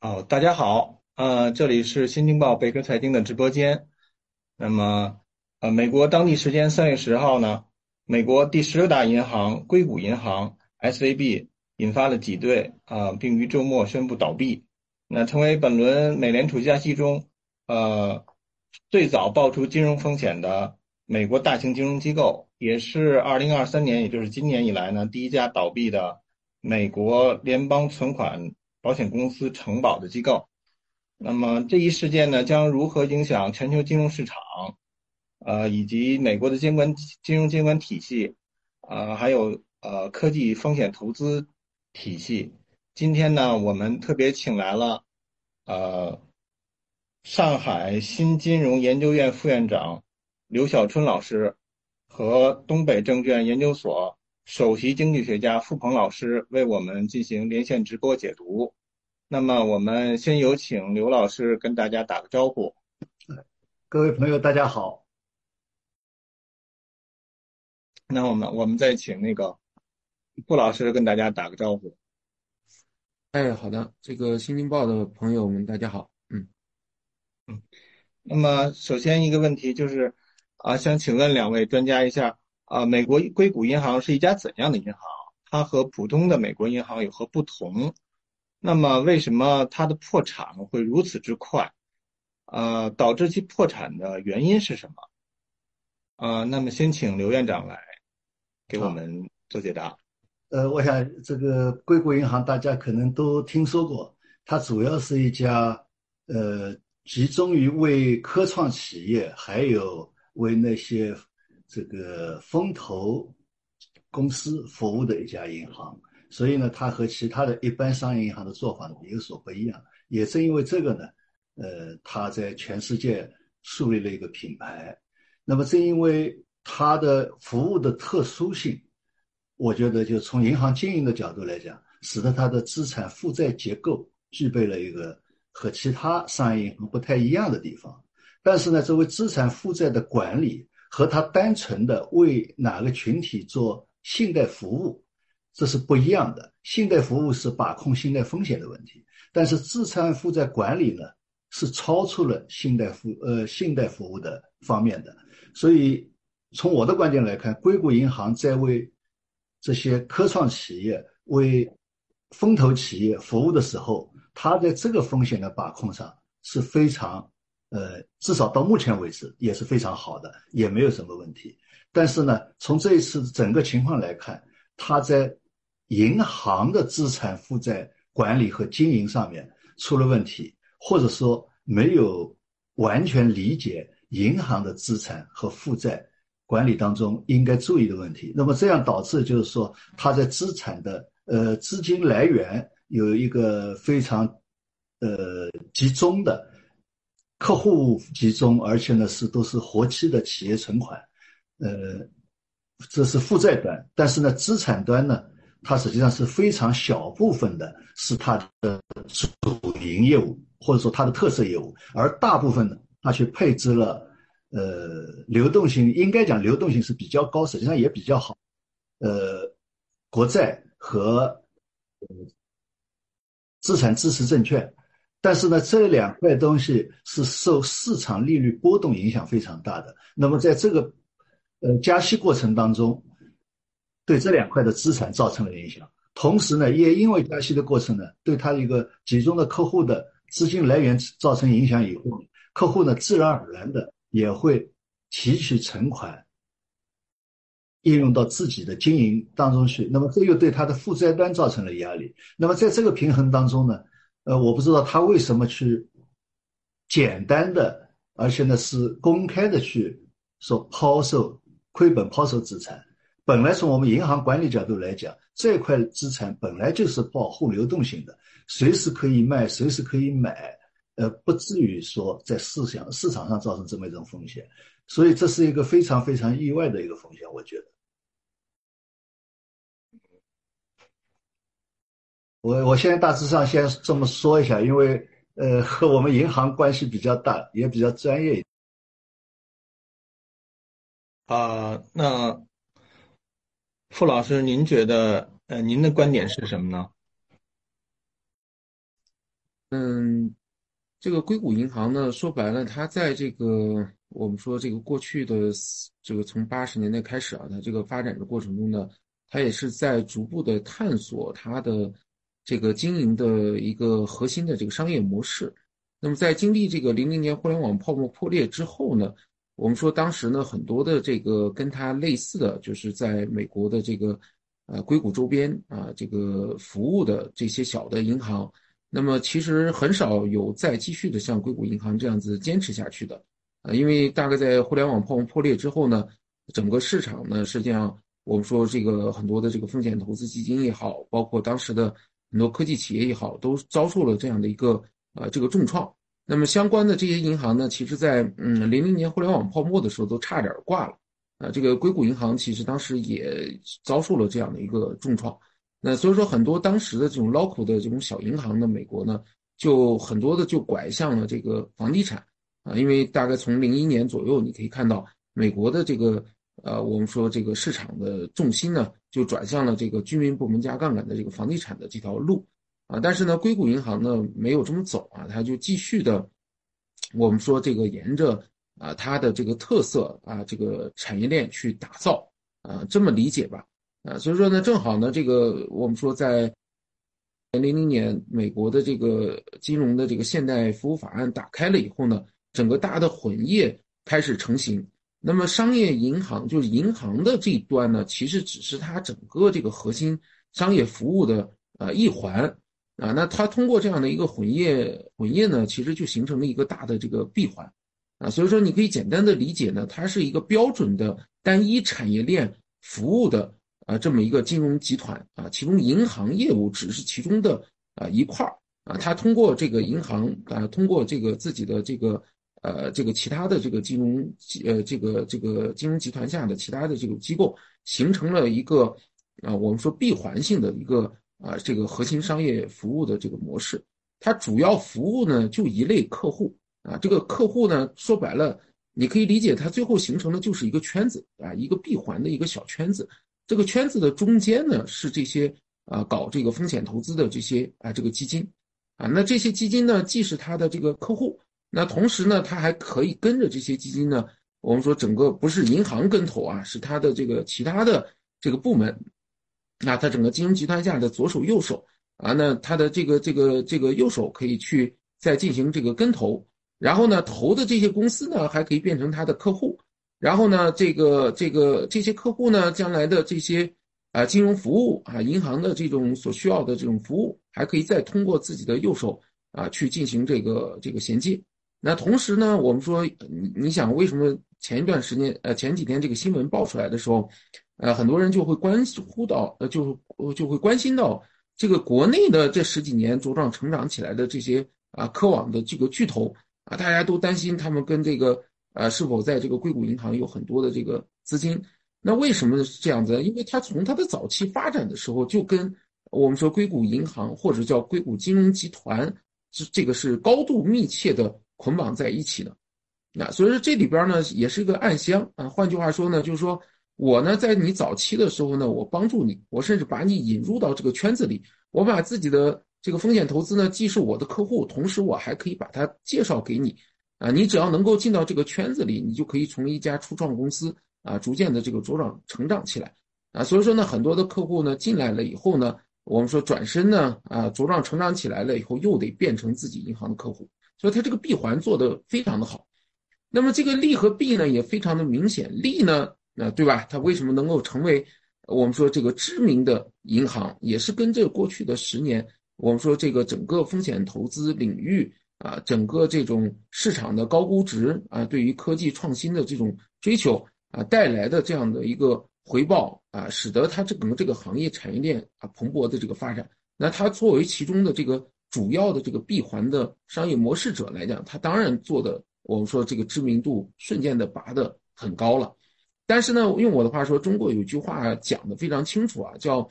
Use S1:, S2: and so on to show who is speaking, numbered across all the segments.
S1: 哦，大家好，呃，这里是新京报贝壳财经的直播间。那么，呃，美国当地时间三月十号呢，美国第十六大银行硅谷银行 （SVB） 引发了挤兑啊，并于周末宣布倒闭。那成为本轮美联储加息中，呃，最早爆出金融风险的美国大型金融机构，也是二零二三年，也就是今年以来呢，第一家倒闭的美国联邦存款。保险公司承保的机构，那么这一事件呢，将如何影响全球金融市场？呃，以及美国的监管金融监管体系，呃，还有呃科技风险投资体系。今天呢，我们特别请来了呃上海新金融研究院副院长刘晓春老师和东北证券研究所。首席经济学家付鹏老师为我们进行连线直播解读。那么，我们先有请刘老师跟大家打个招呼。
S2: 各位朋友，大家好。
S1: 那我们我们再请那个付老师跟大家打个招呼。
S3: 哎，好的，这个新京报的朋友们，大家好。
S1: 嗯嗯。那么，首先一个问题就是啊，想请问两位专家一下。啊，美国硅谷银行是一家怎样的银行？它和普通的美国银行有何不同？那么，为什么它的破产会如此之快？呃，导致其破产的原因是什么？啊，那么先请刘院长来给我们做解答。
S2: 呃，我想这个硅谷银行大家可能都听说过，它主要是一家呃集中于为科创企业还有为那些。这个风投公司服务的一家银行，所以呢，它和其他的一般商业银行的做法呢有所不一样。也正因为这个呢，呃，它在全世界树立了一个品牌。那么，正因为它的服务的特殊性，我觉得就从银行经营的角度来讲，使得它的资产负债结构具备了一个和其他商业银行不太一样的地方。但是呢，作为资产负债的管理，和他单纯的为哪个群体做信贷服务，这是不一样的。信贷服务是把控信贷风险的问题，但是资产负债管理呢，是超出了信贷服呃信贷服务的方面的。所以从我的观点来看，硅谷银行在为这些科创企业、为风投企业服务的时候，它在这个风险的把控上是非常。呃，至少到目前为止也是非常好的，也没有什么问题。但是呢，从这一次整个情况来看，它在银行的资产负债管理和经营上面出了问题，或者说没有完全理解银行的资产和负债管理当中应该注意的问题。那么这样导致就是说，它在资产的呃资金来源有一个非常呃集中的。客户集中，而且呢是都是活期的企业存款，呃，这是负债端。但是呢，资产端呢，它实际上是非常小部分的，是它的主营业务或者说它的特色业务，而大部分呢，它去配置了，呃，流动性应该讲流动性是比较高，实际上也比较好，呃，国债和资产支持证券。但是呢，这两块东西是受市场利率波动影响非常大的。那么在这个，呃，加息过程当中，对这两块的资产造成了影响。同时呢，也因为加息的过程呢，对它一个集中的客户的资金来源造成影响以后，客户呢自然而然的也会提取存款，应用到自己的经营当中去。那么这又对它的负债端造成了压力。那么在这个平衡当中呢？呃，我不知道他为什么去简单的，而且呢是公开的去说抛售亏本抛售资产。本来从我们银行管理角度来讲，这块资产本来就是保护流动性的，随时可以卖，随时可以买，呃，不至于说在市场市场上造成这么一种风险。所以这是一个非常非常意外的一个风险，我觉得。我我现在大致上先这么说一下，因为呃和我们银行关系比较大，也比较专业。
S1: 啊，那傅老师，您觉得呃您的观点是什么呢？
S3: 嗯，这个硅谷银行呢，说白了，它在这个我们说这个过去的这个从八十年代开始啊，它这个发展的过程中呢，它也是在逐步的探索它的这个经营的一个核心的这个商业模式。那么在经历这个零零年互联网泡沫破裂之后呢，我们说当时呢，很多的这个跟它类似的就是在美国的这个呃硅谷周边啊这个服务的这些小的银行。那么其实很少有再继续的像硅谷银行这样子坚持下去的，啊，因为大概在互联网泡沫破裂之后呢，整个市场呢，实际上我们说这个很多的这个风险投资基金也好，包括当时的很多科技企业也好，都遭受了这样的一个呃这个重创。那么相关的这些银行呢，其实在嗯零零年互联网泡沫的时候都差点挂了，啊，这个硅谷银行其实当时也遭受了这样的一个重创。那所以说，很多当时的这种 local 的这种小银行呢，美国呢，就很多的就拐向了这个房地产啊，因为大概从零一年左右，你可以看到美国的这个呃，我们说这个市场的重心呢，就转向了这个居民部门加杠杆的这个房地产的这条路啊。但是呢，硅谷银行呢没有这么走啊，它就继续的，我们说这个沿着啊它的这个特色啊这个产业链去打造啊，这么理解吧。啊，所以说呢，正好呢，这个我们说在零零年美国的这个金融的这个现代服务法案打开了以后呢，整个大的混业开始成型。那么商业银行就是银行的这一端呢，其实只是它整个这个核心商业服务的呃一环啊。那它通过这样的一个混业混业呢，其实就形成了一个大的这个闭环啊。所以说你可以简单的理解呢，它是一个标准的单一产业链服务的。啊，这么一个金融集团啊，其中银行业务只是其中的啊一块儿啊，它通过这个银行啊，通过这个自己的这个呃这个其他的这个金融呃这个这个金融集团下的其他的这个机构，形成了一个啊我们说闭环性的一个啊这个核心商业服务的这个模式，它主要服务呢就一类客户啊，这个客户呢说白了，你可以理解它最后形成的就是一个圈子啊，一个闭环的一个小圈子。这个圈子的中间呢，是这些啊搞这个风险投资的这些啊这个基金，啊那这些基金呢，既是他的这个客户，那同时呢，他还可以跟着这些基金呢，我们说整个不是银行跟投啊，是他的这个其他的这个部门，那他整个金融集团下的左手右手啊，那他的这个这个这个右手可以去再进行这个跟投，然后呢，投的这些公司呢，还可以变成他的客户。然后呢，这个这个这些客户呢，将来的这些啊金融服务啊，银行的这种所需要的这种服务，还可以再通过自己的右手啊去进行这个这个衔接。那同时呢，我们说，你你想为什么前一段时间呃前几天这个新闻爆出来的时候，呃很多人就会关乎到呃就就会关心到这个国内的这十几年茁壮成长起来的这些啊科网的这个巨头啊，大家都担心他们跟这个。啊，是否在这个硅谷银行有很多的这个资金？那为什么是这样子？因为它从它的早期发展的时候，就跟我们说硅谷银行或者叫硅谷金融集团，是这个是高度密切的捆绑在一起的。那所以说这里边呢也是一个暗箱啊。换句话说呢，就是说我呢在你早期的时候呢，我帮助你，我甚至把你引入到这个圈子里，我把自己的这个风险投资呢，既是我的客户，同时我还可以把它介绍给你。啊，你只要能够进到这个圈子里，你就可以从一家初创公司啊，逐渐的这个茁壮成长起来啊。所以说呢，很多的客户呢进来了以后呢，我们说转身呢啊，茁壮成长起来了以后，又得变成自己银行的客户，所以它这个闭环做得非常的好。那么这个利和弊呢也非常的明显，利呢，啊对吧？它为什么能够成为我们说这个知名的银行，也是跟这过去的十年，我们说这个整个风险投资领域。啊，整个这种市场的高估值啊，对于科技创新的这种追求啊，带来的这样的一个回报啊，使得它整个这个行业产业链啊蓬勃的这个发展。那它作为其中的这个主要的这个闭环的商业模式者来讲，他当然做的我们说这个知名度瞬间的拔得很高了。但是呢，用我的话说，中国有句话讲的非常清楚啊，叫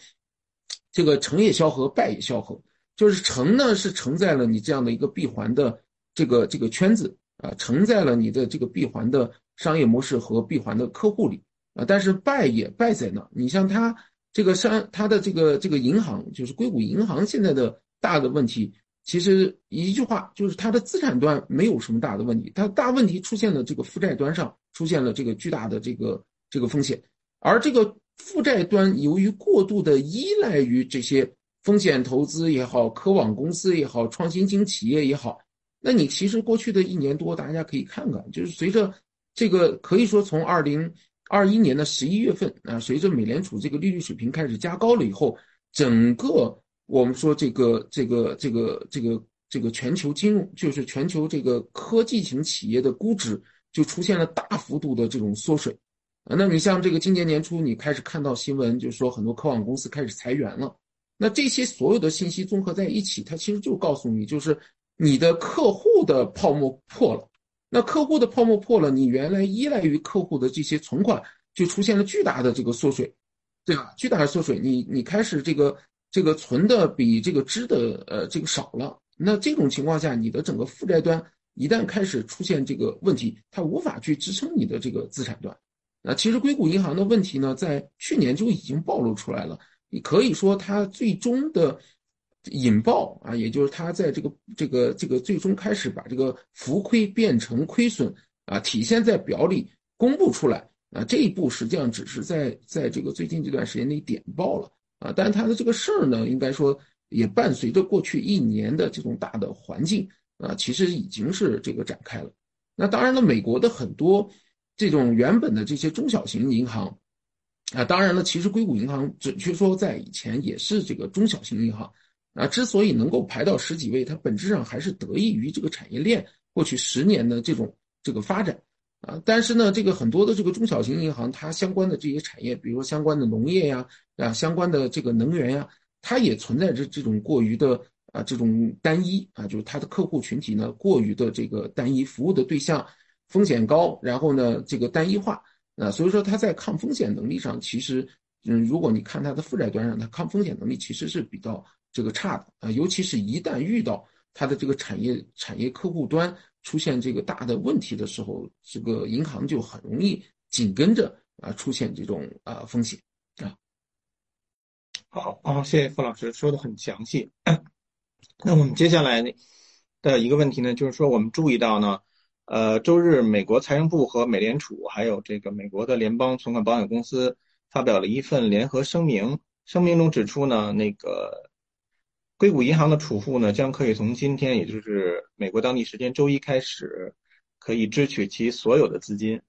S3: 这个成也萧何，败也萧何。就是承呢，是承在了你这样的一个闭环的这个这个圈子啊，承在了你的这个闭环的商业模式和闭环的客户里啊。但是败也败在那？你像他这个商，他的这个这个银行，就是硅谷银行现在的大的问题，其实一句话就是它的资产端没有什么大的问题，它大问题出现了这个负债端上出现了这个巨大的这个这个风险，而这个负债端由于过度的依赖于这些风险投资也好，科网公司也好，创新型企业也好，那你其实过去的一年多，大家可以看看，就是随着这个可以说从二零二一年的十一月份啊，随着美联储这个利率水平开始加高了以后，整个。我们说这个这个这个这个这个全球金融，就是全球这个科技型企业的估值就出现了大幅度的这种缩水，啊，那你像这个今年年初你开始看到新闻，就是说很多科网公司开始裁员了，那这些所有的信息综合在一起，它其实就告诉你，就是你的客户的泡沫破了，那客户的泡沫破了，你原来依赖于客户的这些存款就出现了巨大的这个缩水，对吧？巨大的缩水，你你开始这个。这个存的比这个支的呃这个少了，那这种情况下，你的整个负债端一旦开始出现这个问题，它无法去支撑你的这个资产端。那其实硅谷银行的问题呢，在去年就已经暴露出来了。你可以说它最终的引爆啊，也就是它在这个这个这个最终开始把这个浮亏变成亏损啊，体现在表里公布出来啊，这一步实际上只是在在这个最近这段时间内点爆了。啊，但是他的这个事儿呢，应该说也伴随着过去一年的这种大的环境啊，其实已经是这个展开了。那当然了，美国的很多这种原本的这些中小型银行啊，当然了，其实硅谷银行准确说在以前也是这个中小型银行啊，之所以能够排到十几位，它本质上还是得益于这个产业链过去十年的这种这个发展。啊，但是呢，这个很多的这个中小型银行，它相关的这些产业，比如说相关的农业呀，啊，相关的这个能源呀，它也存在着这种过于的啊，这种单一啊，就是它的客户群体呢过于的这个单一，服务的对象风险高，然后呢这个单一化啊，所以说它在抗风险能力上，其实嗯，如果你看它的负债端上，它抗风险能力其实是比较这个差的啊，尤其是一旦遇到它的这个产业产业客户端。出现这个大的问题的时候，这个银行就很容易紧跟着啊出现这种啊风险啊。
S1: 好，好，谢谢付老师说的很详细。那我们接下来呢的一个问题呢，就是说我们注意到呢，呃，周日美国财政部和美联储还有这个美国的联邦存款保险公司发表了一份联合声明，声明中指出呢，那个。硅谷银行的储户呢，将可以从今天，也就是美国当地时间周一开始，可以支取其所有的资金。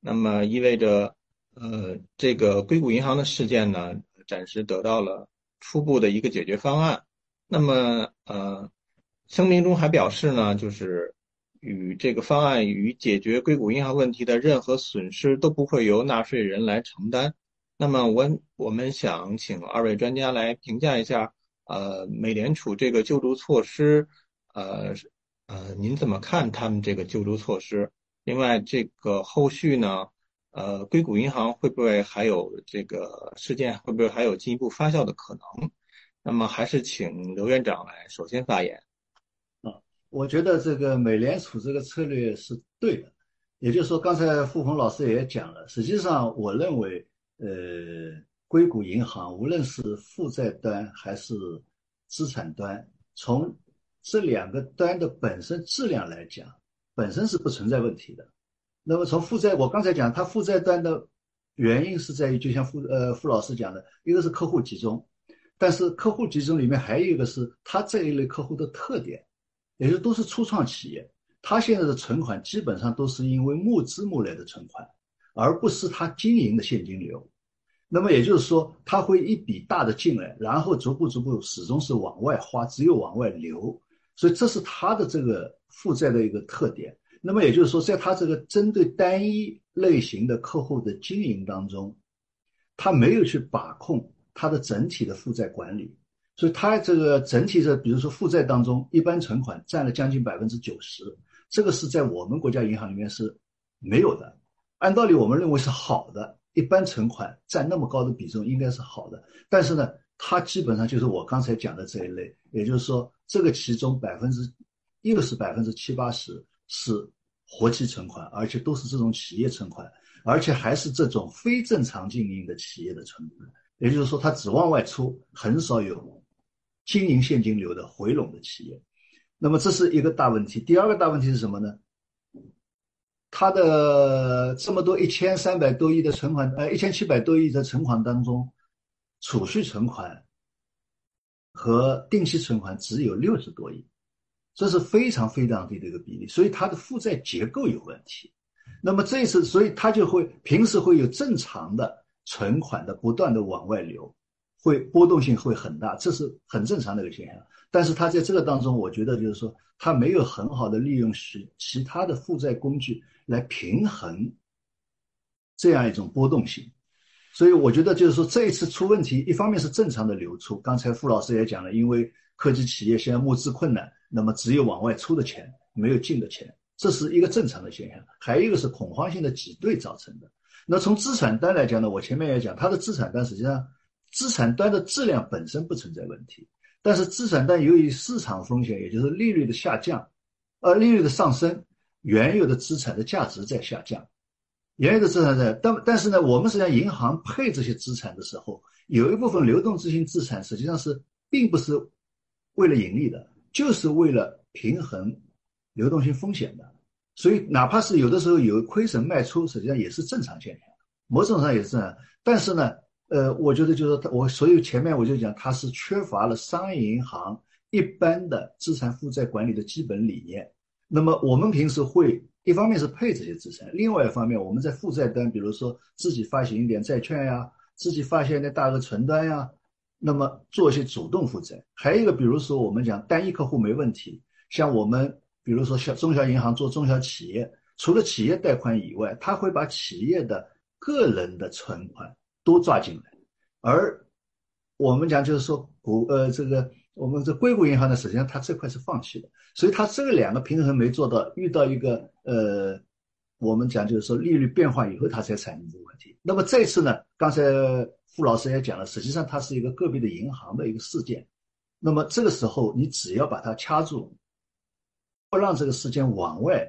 S1: 那么意味着，呃，这个硅谷银行的事件呢，暂时得到了初步的一个解决方案。那么，呃，声明中还表示呢，就是与这个方案与解决硅谷银行问题的任何损失都不会由纳税人来承担。那么，我我们想请二位专家来评价一下。呃，美联储这个救助措施，呃，呃，您怎么看他们这个救助措施？另外，这个后续呢，呃，硅谷银行会不会还有这个事件？会不会还有进一步发酵的可能？那么，还是请刘院长来首先发言。
S2: 啊，我觉得这个美联储这个策略是对的，也就是说，刚才付鹏老师也讲了，实际上，我认为，呃。硅谷银行无论是负债端还是资产端，从这两个端的本身质量来讲，本身是不存在问题的。那么从负债，我刚才讲，它负债端的原因是在于，就像付呃付老师讲的，一个是客户集中，但是客户集中里面还有一个是它这一类客户的特点，也就都是初创企业，他现在的存款基本上都是因为募资募来的存款，而不是他经营的现金流。那么也就是说，他会一笔大的进来，然后逐步逐步始终是往外花，只有往外流，所以这是他的这个负债的一个特点。那么也就是说，在他这个针对单一类型的客户的经营当中，他没有去把控他的整体的负债管理，所以他这个整体的，比如说负债当中，一般存款占了将近百分之九十，这个是在我们国家银行里面是没有的。按道理，我们认为是好的。一般存款占那么高的比重应该是好的，但是呢，它基本上就是我刚才讲的这一类，也就是说，这个其中百分之又是百分之七八十是活期存款，而且都是这种企业存款，而且还是这种非正常经营的企业的存款，也就是说，它只往外出，很少有经营现金流的回笼的企业。那么这是一个大问题。第二个大问题是什么呢？它的这么多一千三百多亿的存款，呃，一千七百多亿的存款当中，储蓄存款和定期存款只有六十多亿，这是非常非常低的一个比例，所以它的负债结构有问题。那么这次，所以它就会平时会有正常的存款的不断的往外流，会波动性会很大，这是很正常的一个现象。但是它在这个当中，我觉得就是说，它没有很好的利用其其他的负债工具来平衡这样一种波动性。所以我觉得就是说，这一次出问题，一方面是正常的流出，刚才傅老师也讲了，因为科技企业现在募资困难，那么只有往外出的钱，没有进的钱，这是一个正常的现象。还有一个是恐慌性的挤兑造成的。那从资产端来讲呢，我前面也讲，它的资产端实际上资产端的质量本身不存在问题。但是资产端由于市场风险，也就是利率的下降，呃利率的上升，原有的资产的价值在下降，原有的资产在，但但是呢，我们实际上银行配这些资产的时候，有一部分流动性资产实际上是并不是为了盈利的，就是为了平衡流动性风险的，所以哪怕是有的时候有亏损卖出，实际上也是正常现象，某种上也是这样，但是呢。呃，我觉得就是我所有前面我就讲，它是缺乏了商业银行一般的资产负债管理的基本理念。那么我们平时会一方面是配这些资产，另外一方面我们在负债端，比如说自己发行一点债券呀，自己发行点大额存单呀，那么做一些主动负债。还有一个，比如说我们讲单一客户没问题，像我们比如说小中小银行做中小企业，除了企业贷款以外，他会把企业的个人的存款。都抓进来，而我们讲就是说股呃这个我们这硅谷银行呢，实际上它这块是放弃的，所以它这个两个平衡没做到，遇到一个呃我们讲就是说利率变化以后，它才产生这个问题。那么这次呢，刚才傅老师也讲了，实际上它是一个个别的银行的一个事件。那么这个时候你只要把它掐住，不让这个事件往外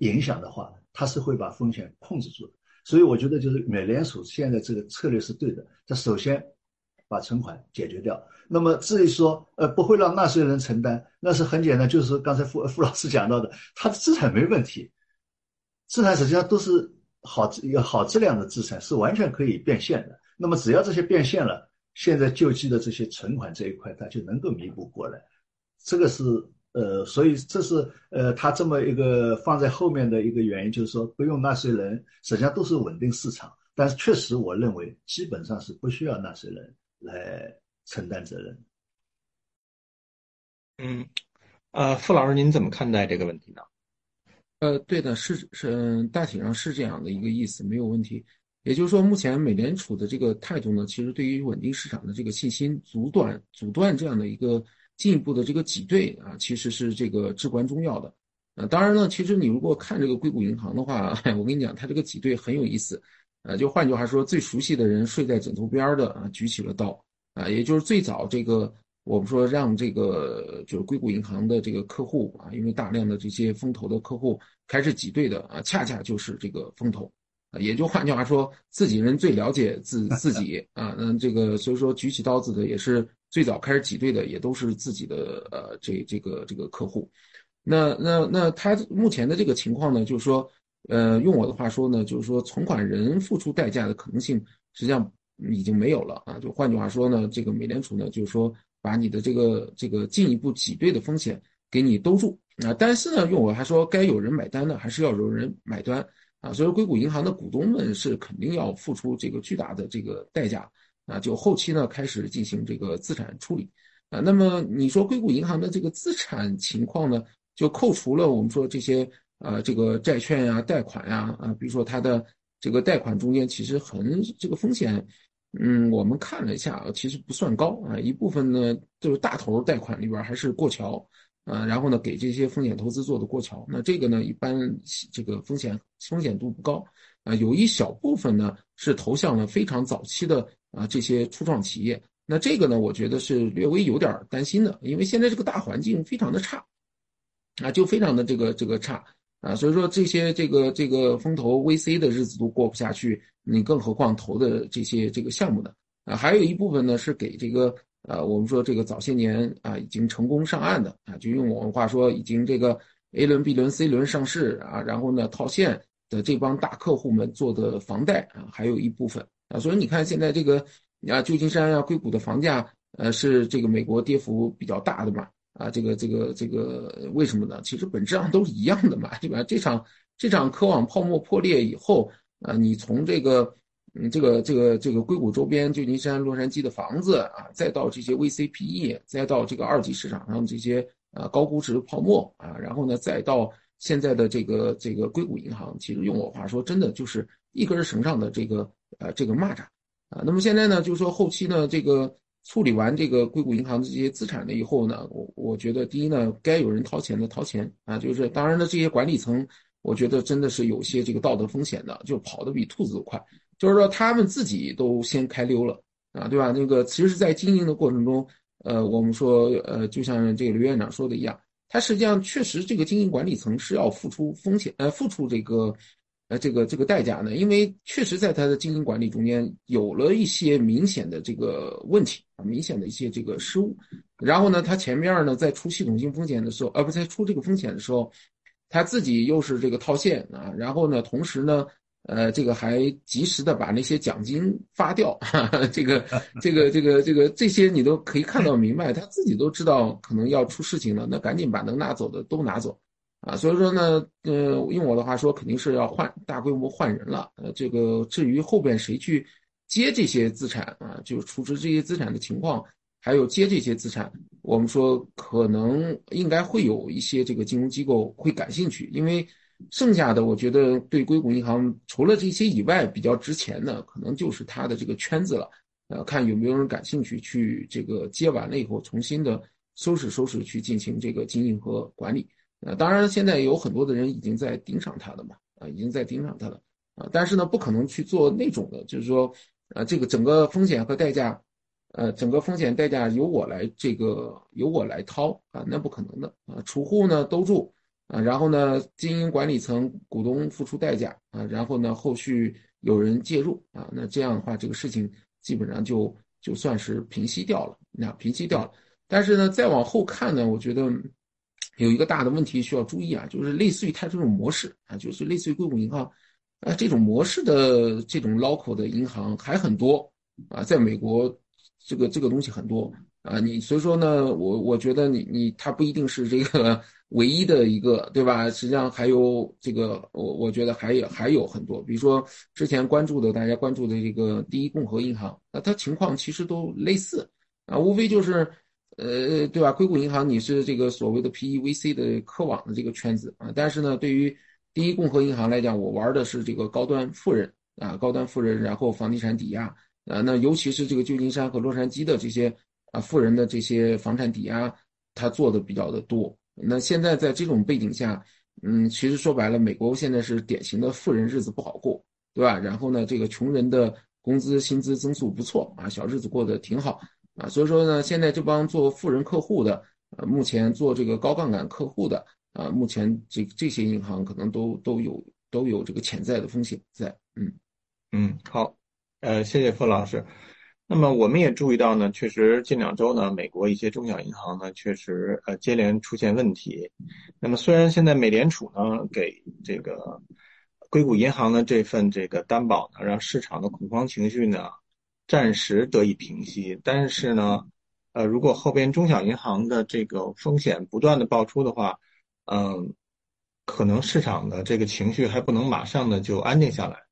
S2: 影响的话，它是会把风险控制住的。所以我觉得就是美联储现在这个策略是对的，它首先把存款解决掉。那么至于说呃不会让纳税人承担，那是很简单，就是刚才傅傅老师讲到的，他的资产没问题，资产实际上都是好有好质量的资产，是完全可以变现的。那么只要这些变现了，现在救济的这些存款这一块，它就能够弥补过来。这个是。呃，所以这是呃，他这么一个放在后面的一个原因，就是说不用纳税人，实际上都是稳定市场。但是确实，我认为基本上是不需要纳税人来承担责任。
S1: 嗯，呃，傅老师，您怎么看待这个问题呢？
S3: 呃，对的，是是，大体上是这样的一个意思，没有问题。也就是说，目前美联储的这个态度呢，其实对于稳定市场的这个信心阻断、阻断这样的一个。进一步的这个挤兑啊，其实是这个至关重要的。呃，当然了，其实你如果看这个硅谷银行的话，我跟你讲，它这个挤兑很有意思。呃，就换句话说，最熟悉的人睡在枕头边的啊，举起了刀啊，也就是最早这个我们说让这个就是硅谷银行的这个客户啊，因为大量的这些风投的客户开始挤兑的啊，恰恰就是这个风投，也就换句话说，自己人最了解自 自己啊，那这个所以说举起刀子的也是。最早开始挤兑的也都是自己的呃这这个这个客户，那那那他目前的这个情况呢，就是说，呃，用我的话说呢，就是说存款人付出代价的可能性实际上已经没有了啊。就换句话说呢，这个美联储呢，就是说把你的这个这个进一步挤兑的风险给你兜住啊。但是呢，用我还说，该有人买单呢还是要有人买单啊。所以硅谷银行的股东们是肯定要付出这个巨大的这个代价。啊，就后期呢开始进行这个资产处理，啊，那么你说硅谷银行的这个资产情况呢，就扣除了我们说这些啊这个债券呀、贷款呀，啊，比如说它的这个贷款中间其实很这个风险，嗯，我们看了一下，其实不算高啊，一部分呢就是大头贷款里边还是过桥，啊，然后呢给这些风险投资做的过桥，那这个呢一般这个风险风险度不高，啊，有一小部分呢是投向了非常早期的。啊，这些初创企业，那这个呢，我觉得是略微有点担心的，因为现在这个大环境非常的差，啊，就非常的这个这个差啊，所以说这些这个这个风投 VC 的日子都过不下去，你更何况投的这些这个项目呢？啊，还有一部分呢是给这个呃，我们说这个早些年啊已经成功上岸的啊，就用我们话说，已经这个 A 轮、B 轮、C 轮上市啊，然后呢套现的这帮大客户们做的房贷啊，还有一部分啊，所以你看现在这个啊旧金山啊硅谷的房价呃是这个美国跌幅比较大的嘛啊，这个这个这个为什么呢？其实本质上都是一样的嘛，对吧？这场这场科网泡沫破裂以后啊，你从这个。嗯，这个这个这个硅谷周边，旧金山、洛杉矶的房子啊，再到这些 VCPE，再到这个二级市场上这些呃高估值泡沫啊，然后呢，再到现在的这个这个硅谷银行，其实用我话说，真的就是一根绳上的这个呃这个蚂蚱啊。那么现在呢，就是说后期呢，这个处理完这个硅谷银行的这些资产了以后呢，我我觉得第一呢，该有人掏钱的掏钱啊，就是当然呢，这些管理层，我觉得真的是有些这个道德风险的，就跑得比兔子都快。就是说，他们自己都先开溜了啊，对吧？那个其实，在经营的过程中，呃，我们说，呃，就像这个刘院长说的一样，他实际上确实这个经营管理层是要付出风险，呃，付出这个，呃，这个这个代价的，因为确实在他的经营管理中间有了一些明显的这个问题啊，明显的一些这个失误。然后呢，他前面呢在出系统性风险的时候，呃，不在出这个风险的时候，他自己又是这个套现啊，然后呢，同时呢。呃，这个还及时的把那些奖金发掉，这个，这个，这个，这个这些你都可以看到明白，他自己都知道可能要出事情了，那赶紧把能拿走的都拿走，啊，所以说呢，呃，用我的话说，肯定是要换大规模换人了。呃，这个至于后边谁去接这些资产啊，就是处置这些资产的情况，还有接这些资产，我们说可能应该会有一些这个金融机构会感兴趣，因为。剩下的，我觉得对硅谷银行除了这些以外，比较值钱的，可能就是它的这个圈子了。呃，看有没有人感兴趣去这个接完了以后，重新的收拾收拾去进行这个经营和管理。呃，当然现在有很多的人已经在盯上它了嘛，啊，已经在盯上它了。啊，但是呢，不可能去做那种的，就是说，呃，这个整个风险和代价，呃，整个风险代价由我来这个由我来掏啊，那不可能的啊，储户呢兜住。啊，然后呢，经营管理层、股东付出代价啊，然后呢，后续有人介入啊，那这样的话，这个事情基本上就就算是平息掉了，那平息掉了。但是呢，再往后看呢，我觉得有一个大的问题需要注意啊，就是类似于它这种模式啊，就是类似于硅谷银行啊这种模式的这种 local 的银行还很多啊，在美国这个这个东西很多啊，你所以说呢，我我觉得你你它不一定是这个。唯一的一个，对吧？实际上还有这个，我我觉得还有还有很多，比如说之前关注的，大家关注的这个第一共和银行，那它情况其实都类似啊，无非就是，呃，对吧？硅谷银行你是这个所谓的 PEVC 的科网的这个圈子啊，但是呢，对于第一共和银行来讲，我玩的是这个高端富人啊，高端富人，然后房地产抵押啊，那尤其是这个旧金山和洛杉矶的这些啊富人的这些房产抵押，他做的比较的多。那现在在这种背景下，嗯，其实说白了，美国现在是典型的富人日子不好过，对吧？然后呢，这个穷人的工资薪资增速不错啊，小日子过得挺好啊。所以说呢，现在这帮做富人客户的，呃，目前做这个高杠杆客户的，啊，目前这这些银行可能都都有都有这个潜在的风险在。嗯
S1: 嗯，好，呃，谢谢傅老师。那么我们也注意到呢，确实近两周呢，美国一些中小银行呢，确实呃接连出现问题。那么虽然现在美联储呢给这个硅谷银行的这份这个担保呢，让市场的恐慌情绪呢暂时得以平息，但是呢，呃，如果后边中小银行的这个风险不断的爆出的话，嗯，可能市场的这个情绪还不能马上的就安定下来。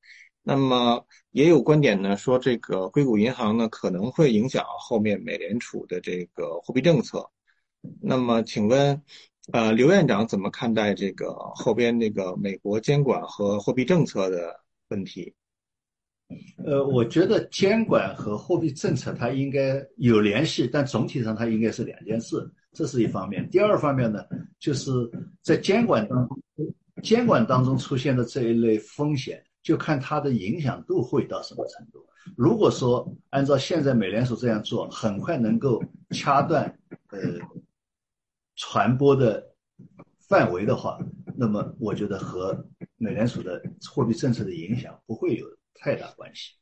S1: 那么也有观点呢，说这个硅谷银行呢可能会影响后面美联储的这个货币政策。那么请问，呃，刘院长怎么看待这个后边那个美国监管和货币政策的问题？
S2: 呃，我觉得监管和货币政策它应该有联系，但总体上它应该是两件事，这是一方面。第二方面呢，就是在监管当中，监管当中出现的这一类风险。就看它的影响度会到什么程度。如果说按照现在美联储这样做，很快能够掐断呃传播的范围的话，那么我觉得和美联储的货币政策的影响不会有太大关系。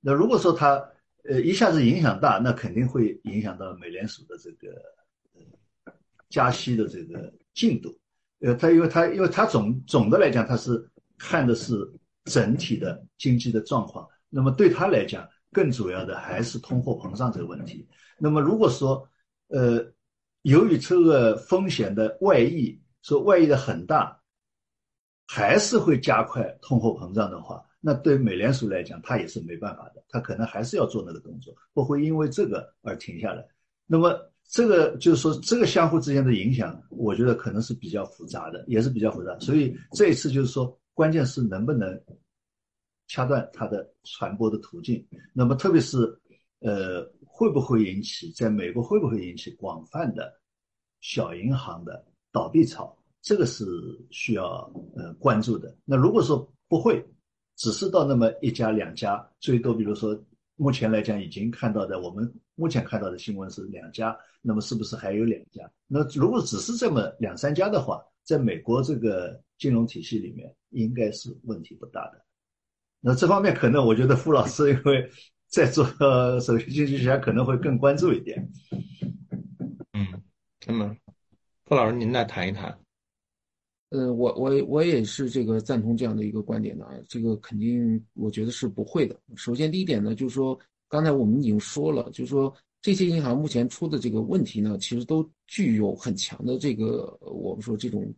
S2: 那如果说它呃一下子影响大，那肯定会影响到美联储的这个呃加息的这个进度。呃，它因为它因为它总总的来讲，它是看的是整体的经济的状况。那么对他来讲，更主要的还是通货膨胀这个问题。那么如果说呃由于这个风险的外溢，说外溢的很大，还是会加快通货膨胀的话，那对美联储来讲，它也是没办法的，它可能还是要做那个动作，不会因为这个而停下来。那么这个就是说，这个相互之间的影响，我觉得可能是比较复杂的，也是比较复杂。所以这一次就是说，关键是能不能掐断它的传播的途径。那么特别是呃，会不会引起在美国会不会引起广泛的小银行的倒闭潮？这个是需要呃关注的。那如果说不会，只是到那么一家两家，最多比如说目前来讲已经看到的，我们目前看到的新闻是两家，那么是不是还有两家？那如果只是这么两三家的话，在美国这个金融体系里面，应该是问题不大的。那这方面可能我觉得傅老师因为在做首席经济学家，可能会更关注一点。
S1: 嗯，那么傅老师您来谈一谈。
S3: 呃，我我我也是这个赞同这样的一个观点的啊，这个肯定我觉得是不会的。首先第一点呢，就是说刚才我们已经说了，就是说这些银行目前出的这个问题呢，其实都具有很强的这个我们说这种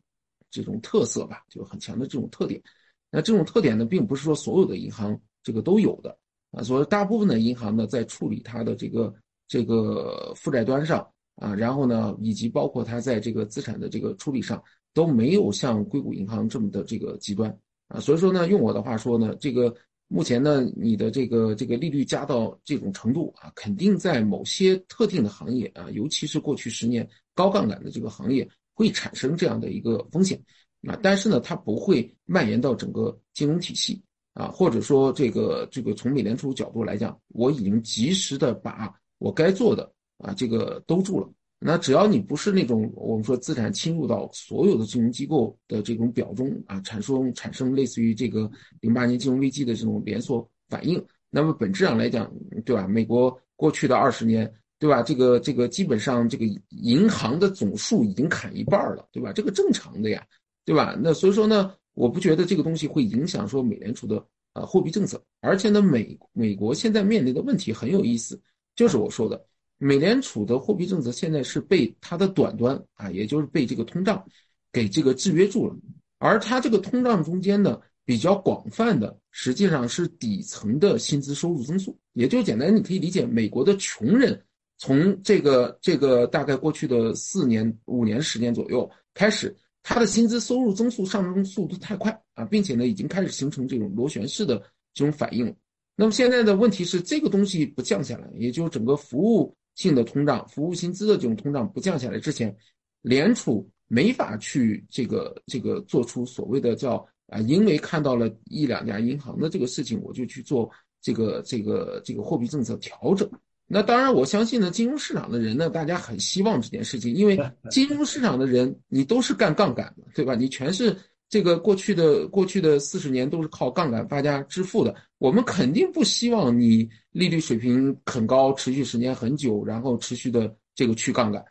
S3: 这种特色吧，就很强的这种特点。那这种特点呢，并不是说所有的银行这个都有的啊，所以大部分的银行呢，在处理它的这个这个负债端上啊，然后呢，以及包括它在这个资产的这个处理上。都没有像硅谷银行这么的这个极端啊，所以说呢，用我的话说呢，这个目前呢，你的这个这个利率加到这种程度啊，肯定在某些特定的行业啊，尤其是过去十年高杠杆的这个行业会产生这样的一个风险啊，但是呢，它不会蔓延到整个金融体系啊，或者说这个这个从美联储角度来讲，我已经及时的把我该做的啊这个兜住了。那只要你不是那种我们说资产侵入到所有的金融机构的这种表中啊，产生产生类似于这个零八年金融危机的这种连锁反应，那么本质上来讲，对吧？美国过去的二十年，对吧？这个这个基本上这个银行的总数已经砍一半了，对吧？这个正常的呀，对吧？那所以说呢，我不觉得这个东西会影响说美联储的呃货币政策，而且呢，美美国现在面临的问题很有意思，就是我说的。美联储的货币政策现在是被它的短端啊，也就是被这个通胀给这个制约住了，而它这个通胀中间呢，比较广泛的实际上是底层的薪资收入增速，也就简单你可以理解，美国的穷人从这个这个大概过去的四年五年时间左右开始，他的薪资收入增速上升速度太快啊，并且呢已经开始形成这种螺旋式的这种反应。那么现在的问题是，这个东西不降下来，也就是整个服务。性的通胀、服务薪资的这种通胀不降下来之前，联储没法去这个这个做出所谓的叫啊，因为看到了一两家银行的这个事情，我就去做这个这个这个货币政策调整。那当然，我相信呢，金融市场的人呢，大家很希望这件事情，因为 金融市场的人你都是干杠杆的，对吧？你全是。这个过去的过去的四十年都是靠杠杆发家致富的，我们肯定不希望你利率水平很高，持续时间很久，然后持续的这个去杠杆，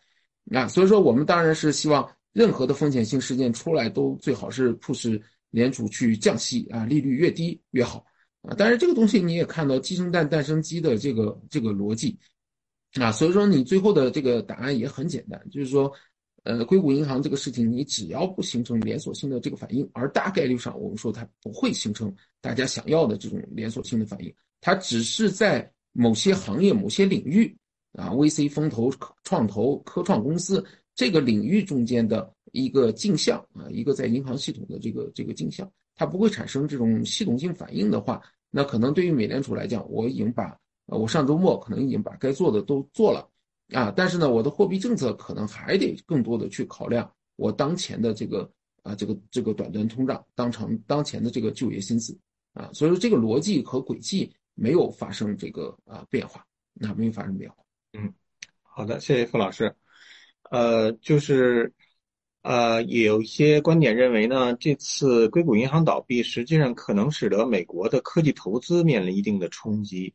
S3: 啊，所以说我们当然是希望任何的风险性事件出来都最好是促使联储去降息啊，利率越低越好啊。但是这个东西你也看到鸡生蛋蛋生鸡的这个这个逻辑，啊，所以说你最后的这个答案也很简单，就是说。呃，硅谷银行这个事情，你只要不形成连锁性的这个反应，而大概率上我们说它不会形成大家想要的这种连锁性的反应，它只是在某些行业、某些领域啊，VC 风投、创投、科创公司这个领域中间的一个镜像啊，一个在银行系统的这个这个镜像，它不会产生这种系统性反应的话，那可能对于美联储来讲，我已经把呃，我上周末可能已经把该做的都做了。啊，但是呢，我的货币政策可能还得更多的去考量我当前的这个啊，这个这个短端通胀，当成当前的这个就业薪资啊，所以说这个逻辑和轨迹没有发生这个啊变化，那没有发生变化。
S1: 嗯，好的，谢谢傅老师。呃，就是呃，有一些观点认为呢，这次硅谷银行倒闭实际上可能使得美国的科技投资面临一定的冲击。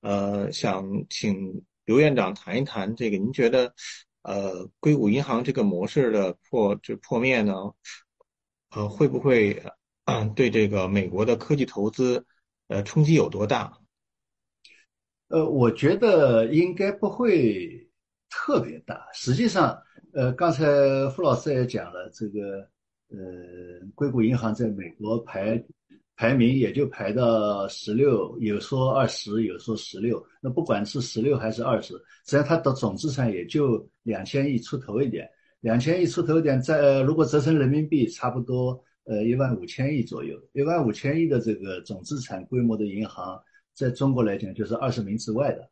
S1: 呃，想请刘院长谈一谈这个，您觉得呃硅谷银行这个模式的破这破灭呢，呃会不会对这个美国的科技投资呃冲击有多大？
S2: 呃，我觉得应该不会特别大。实际上，呃，刚才傅老师也讲了，这个呃，硅谷银行在美国排排名也就排到十六，有说二十，有说十六。那不管是十六还是二十，实际上它的总资产也就两千亿出头一点，两千亿出头一点，在如果折成人民币，差不多呃一万五千亿左右，一万五千亿的这个总资产规模的银行。在中国来讲，就是二十名之外的，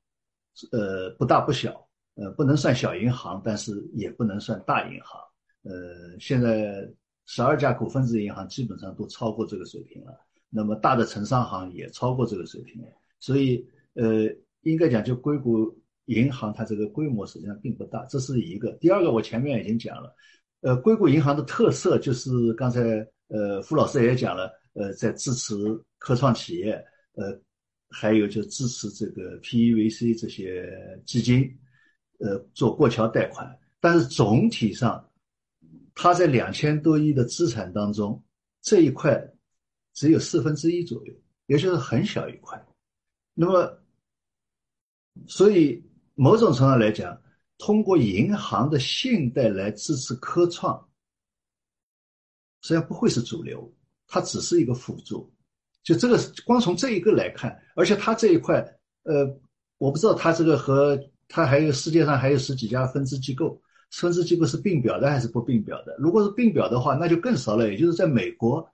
S2: 呃，不大不小，呃，不能算小银行，但是也不能算大银行。呃，现在十二家股份制银行基本上都超过这个水平了，那么大的城商行也超过这个水平了，所以，呃，应该讲就硅谷银行它这个规模实际上并不大，这是一个。第二个，我前面已经讲了，呃，硅谷银行的特色就是刚才呃傅老师也讲了，呃，在支持科创企业，呃。还有就支持这个 PEVC 这些基金，呃，做过桥贷款。但是总体上，它在两千多亿的资产当中，这一块只有四分之一左右，也就是很小一块。那么，所以某种程度上来讲，通过银行的信贷来支持科创，实际上不会是主流，它只是一个辅助。就这个，光从这一个来看，而且它这一块，呃，我不知道它这个和它还有世界上还有十几家分支机构，分支机构是并表的还是不并表的？如果是并表的话，那就更少了。也就是在美国，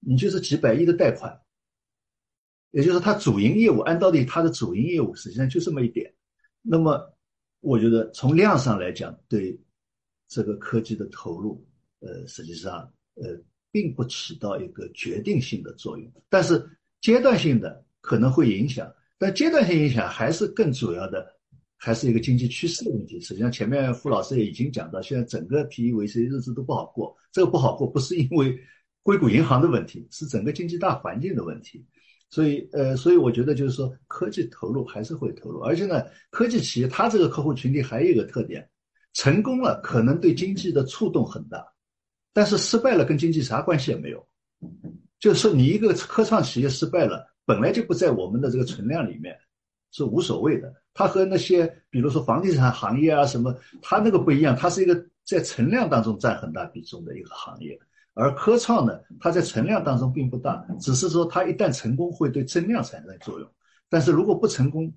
S2: 你就是几百亿的贷款，也就是它主营业务，按道理它的主营业务实际上就这么一点。那么，我觉得从量上来讲，对这个科技的投入，呃，实际上，呃。并不起到一个决定性的作用，但是阶段性的可能会影响，但阶段性影响还是更主要的，还是一个经济趋势的问题。实际上，前面傅老师也已经讲到，现在整个 PEVC 日子都不好过，这个不好过不是因为硅谷银行的问题，是整个经济大环境的问题。所以，呃，所以我觉得就是说，科技投入还是会投入，而且呢，科技企业它这个客户群体还有一个特点，成功了可能对经济的触动很大。但是失败了跟经济啥关系也没有，就是说你一个科创企业失败了，本来就不在我们的这个存量里面，是无所谓的。它和那些比如说房地产行业啊什么，它那个不一样，它是一个在存量当中占很大比重的一个行业。而科创呢，它在存量当中并不大，只是说它一旦成功会对增量产生作用，但是如果不成功，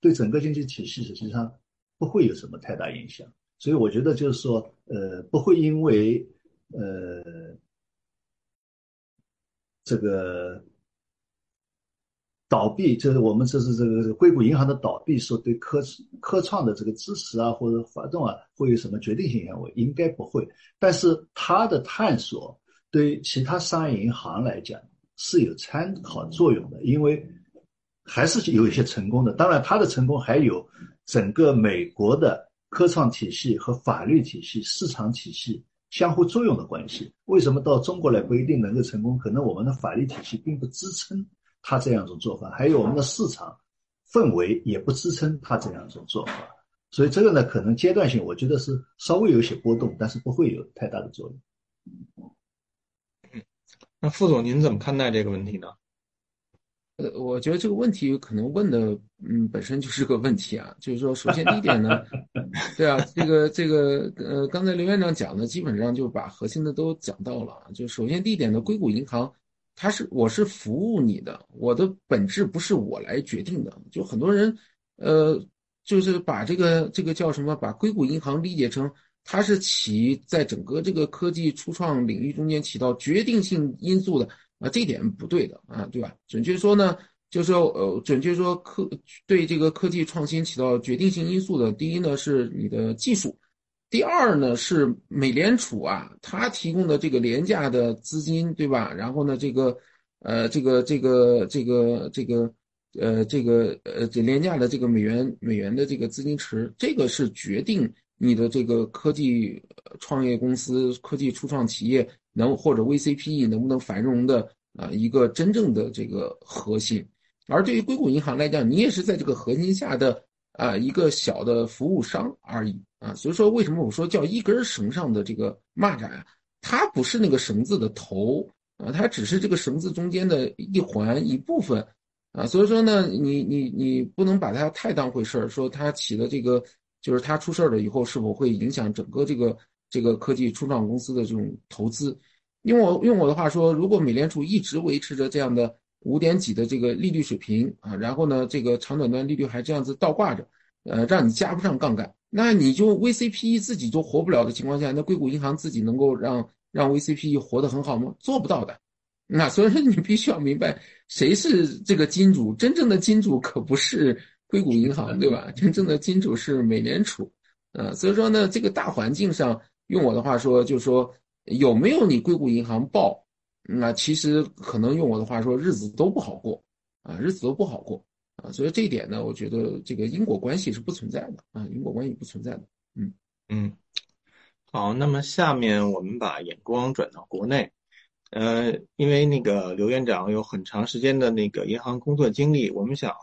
S2: 对整个经济体系实际上不会有什么太大影响。所以我觉得就是说，呃，不会因为。呃，这个倒闭就是我们这是这个硅谷银行的倒闭，说对科科创的这个支持啊或者发动啊会有什么决定性影响？应该不会。但是它的探索对其他商业银行来讲是有参考作用的，因为还是有一些成功的。当然，它的成功还有整个美国的科创体系和法律体系、市场体系。相互作用的关系，为什么到中国来不一定能够成功？可能我们的法律体系并不支撑他这样一种做法，还有我们的市场氛围也不支撑他这样一种做法。所以这个呢，可能阶段性，我觉得是稍微有些波动，但是不会有太大的作用。
S1: 嗯，那副总您怎么看待这个问题呢？
S3: 呃，我觉得这个问题可能问的，嗯，本身就是个问题啊。就是说，首先第一点呢，对啊，这个这个，呃，刚才刘院长讲的，基本上就把核心的都讲到了。就首先第一点呢，硅谷银行，它是我是服务你的，我的本质不是我来决定的。就很多人，呃，就是把这个这个叫什么，把硅谷银行理解成它是起在整个这个科技初创领域中间起到决定性因素的。啊，这点不对的啊，对吧？准确说呢，就是，呃，准确说科对这个科技创新起到决定性因素的，第一呢是你的技术，第二呢是美联储啊，它提供的这个廉价的资金，对吧？然后呢，这个，呃，这个这个这个这个，呃，这个呃这廉价的这个美元美元的这个资金池，这个是决定你的这个科技创业公司、科技初创企业。能或者 VCPE 能不能繁荣的啊一个真正的这个核心，而对于硅谷银行来讲，你也是在这个核心下的啊一个小的服务商而已啊。所以说，为什么我说叫一根绳上的这个蚂蚱啊？它不是那个绳子的头啊，它只是这个绳子中间的一环一部分啊。所以说呢，你你你不能把它太当回事儿，说它起了这个，就是它出事儿了以后，是否会影响整个这个这个科技初创公司的这种投资？用我用我的话说，如果美联储一直维持着这样的五点几的这个利率水平啊，然后呢，这个长短端利率还这样子倒挂着，呃，让你加不上杠杆。那你就 VCPE 自己都活不了的情况下，那硅谷银行自己能够让让 VCPE 活得很好吗？做不到的。那所以说你必须要明白谁是这个金主，真正的金主可不是硅谷银行，对吧？真正的金主是美联储。呃，所以说呢，这个大环境上，用我的话说，就是说有没有你硅谷银行爆，那其实可能用我的话说，日子都不好过啊，日子都不好过。啊，所以这一点呢，我觉得这个因果关系是不存在的啊，因果关系不存在的。嗯
S1: 嗯，好，那么下面我们把眼光转到国内，呃，因为那个刘院长有很长时间的那个银行工作经历，我们想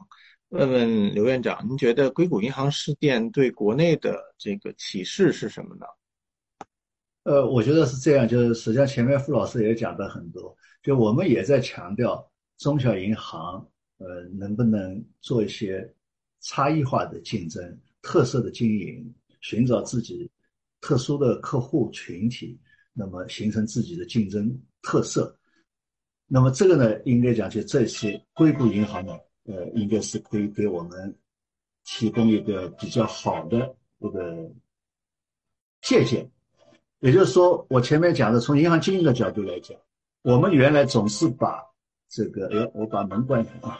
S1: 问问刘院长，您觉得硅谷银行事件对国内的这个启示是什么呢？
S2: 呃，我觉得是这样，就是实际上前面傅老师也讲的很多，就我们也在强调中小银行。呃，能不能做一些差异化的竞争、特色的经营，寻找自己特殊的客户群体，那么形成自己的竞争特色？那么这个呢，应该讲就这些硅谷银行呢，呃，应该是可以给我们提供一个比较好的这个借鉴。也就是说，我前面讲的，从银行经营的角度来讲，我们原来总是把这个，哎，我把门关上啊。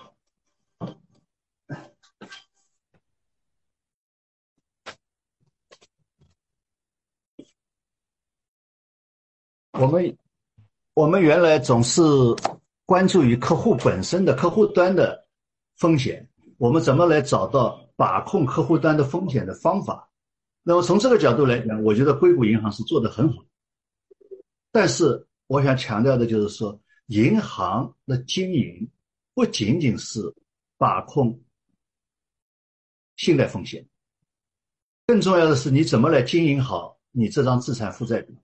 S2: 我们我们原来总是关注于客户本身的客户端的风险，我们怎么来找到把控客户端的风险的方法？那么从这个角度来讲，我觉得硅谷银行是做的很好。但是我想强调的就是说，银行的经营不仅仅是把控信贷风险，更重要的是你怎么来经营好你这张资产负债表。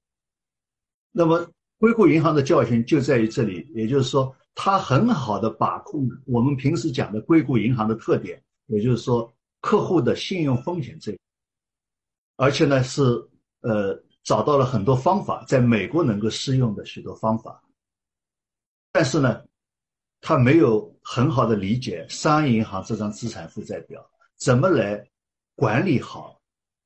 S2: 那么，硅谷银行的教训就在于这里，也就是说，它很好的把控我们平时讲的硅谷银行的特点，也就是说，客户的信用风险这一而且呢，是呃找到了很多方法，在美国能够适用的许多方法，但是呢，他没有很好的理解商业银行这张资产负债表怎么来管理好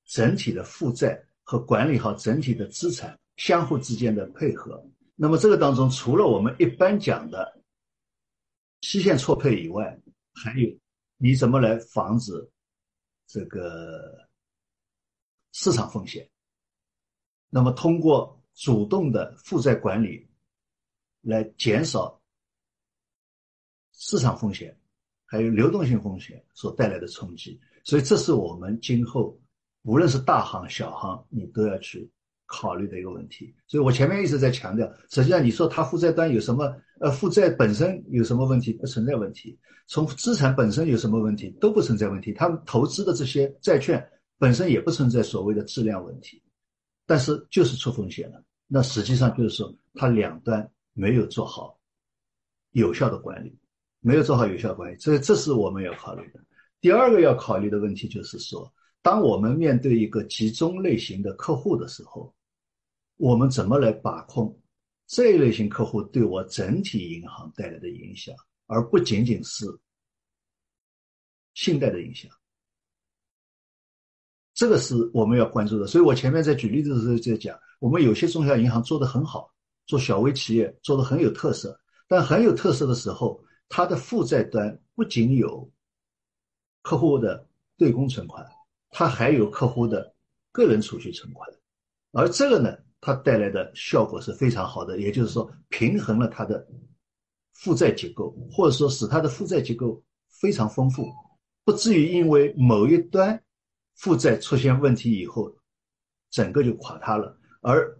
S2: 整体的负债和管理好整体的资产。相互之间的配合，那么这个当中，除了我们一般讲的期限错配以外，还有你怎么来防止这个市场风险？那么通过主动的负债管理来减少市场风险，还有流动性风险所带来的冲击。所以，这是我们今后无论是大行小行，你都要去。考虑的一个问题，所以我前面一直在强调，实际上你说它负债端有什么，呃，负债本身有什么问题？不存在问题。从资产本身有什么问题？都不存在问题。他们投资的这些债券本身也不存在所谓的质量问题，但是就是出风险了。那实际上就是说，它两端没有做好有效的管理，没有做好有效管理，这这是我们要考虑的。第二个要考虑的问题就是说，当我们面对一个集中类型的客户的时候。我们怎么来把控这一类型客户对我整体银行带来的影响，而不仅仅是信贷的影响？这个是我们要关注的。所以我前面在举例子的时候在讲，我们有些中小银行做得很好，做小微企业做得很有特色，但很有特色的时候，它的负债端不仅有客户的对公存款，它还有客户的个人储蓄存款，而这个呢？它带来的效果是非常好的，也就是说平衡了它的负债结构，或者说使它的负债结构非常丰富，不至于因为某一端负债出现问题以后，整个就垮塌了。而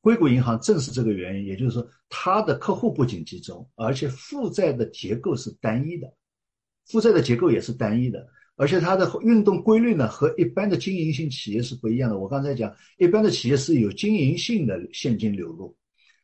S2: 硅谷银行正是这个原因，也就是说，它的客户不仅集中，而且负债的结构是单一的，负债的结构也是单一的，而且它的运动规律呢和一般的经营性企业是不一样的。我刚才讲，一般的企业是有经营性的现金流入，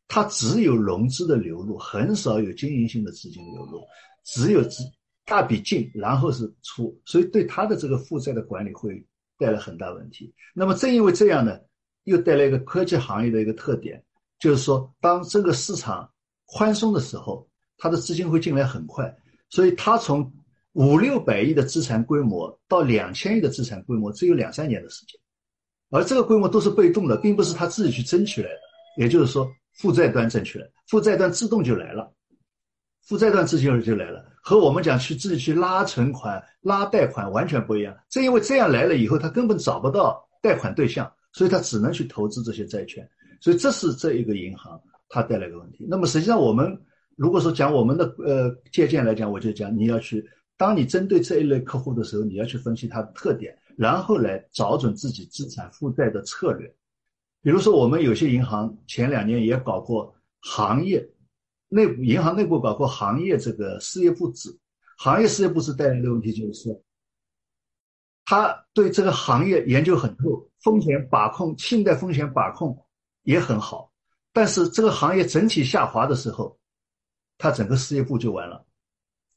S2: 它只有融资的流入，很少有经营性的资金流入，只有资大笔进，然后是出，所以对它的这个负债的管理会带来很大问题。那么正因为这样呢。又带来一个科技行业的一个特点，就是说，当这个市场宽松的时候，它的资金会进来很快，所以它从五六百亿的资产规模到两千亿的资产规模，只有两三年的时间，而这个规模都是被动的，并不是他自己去争取来的。也就是说，负债端争取来，负债端自动就来了，负债端自金就来了，和我们讲去自己去拉存款、拉贷款完全不一样。正因为这样来了以后，他根本找不到贷款对象。所以他只能去投资这些债券，所以这是这一个银行它带来的问题。那么实际上我们如果说讲我们的呃借鉴来讲，我就讲你要去，当你针对这一类客户的时候，你要去分析它的特点，然后来找准自己资产负债的策略。比如说我们有些银行前两年也搞过行业内部银行内部包括行业这个事业部制，行业事业部制带来的问题就是。他对这个行业研究很透，风险把控、信贷风险把控也很好，但是这个行业整体下滑的时候，他整个事业部就完了，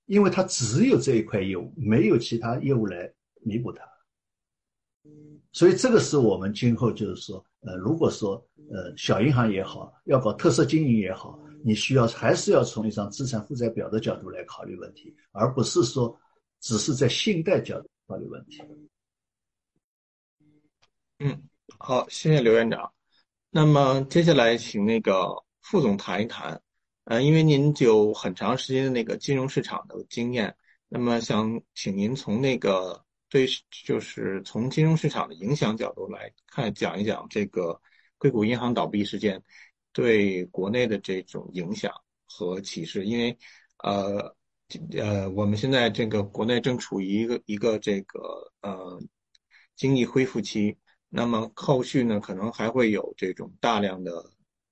S2: 因为他只有这一块业务，没有其他业务来弥补它。所以这个是我们今后就是说，呃，如果说呃小银行也好，要搞特色经营也好，你需要还是要从一张资产负债表的角度来考虑问题，而不是说只是在信贷角度。法律问题。
S1: 嗯，好，谢谢刘院长。那么接下来请那个副总谈一谈，呃，因为您有很长时间的那个金融市场的经验，那么想请您从那个对，就是从金融市场的影响角度来看，讲一讲这个硅谷银行倒闭事件对国内的这种影响和启示，因为呃。呃，我们现在这个国内正处于一个一个这个呃经济恢复期，那么后续呢，可能还会有这种大量的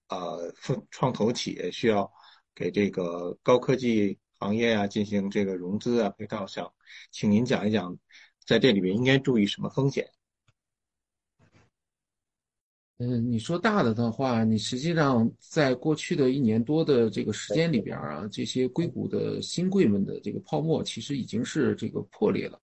S1: 呃创投企业需要给这个高科技行业啊进行这个融资啊配套项，请您讲一讲，在这里面应该注意什么风险？
S3: 嗯，你说大的的话，你实际上在过去的一年多的这个时间里边啊，这些硅谷的新贵们的这个泡沫其实已经是这个破裂了，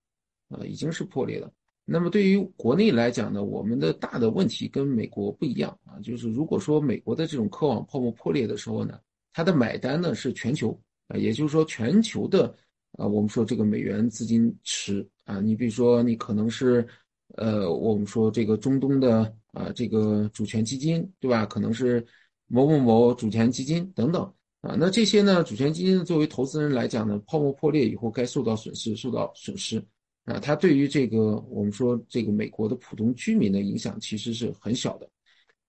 S3: 啊，已经是破裂了。那么对于国内来讲呢，我们的大的问题跟美国不一样啊，就是如果说美国的这种科网泡沫破裂的时候呢，它的买单呢是全球啊，也就是说全球的啊，我们说这个美元资金池啊，你比如说你可能是。呃，我们说这个中东的啊，这个主权基金，对吧？可能是某某某主权基金等等啊。那这些呢，主权基金作为投资人来讲呢，泡沫破裂以后该受到损失，受到损失啊。它对于这个我们说这个美国的普通居民的影响其实是很小的。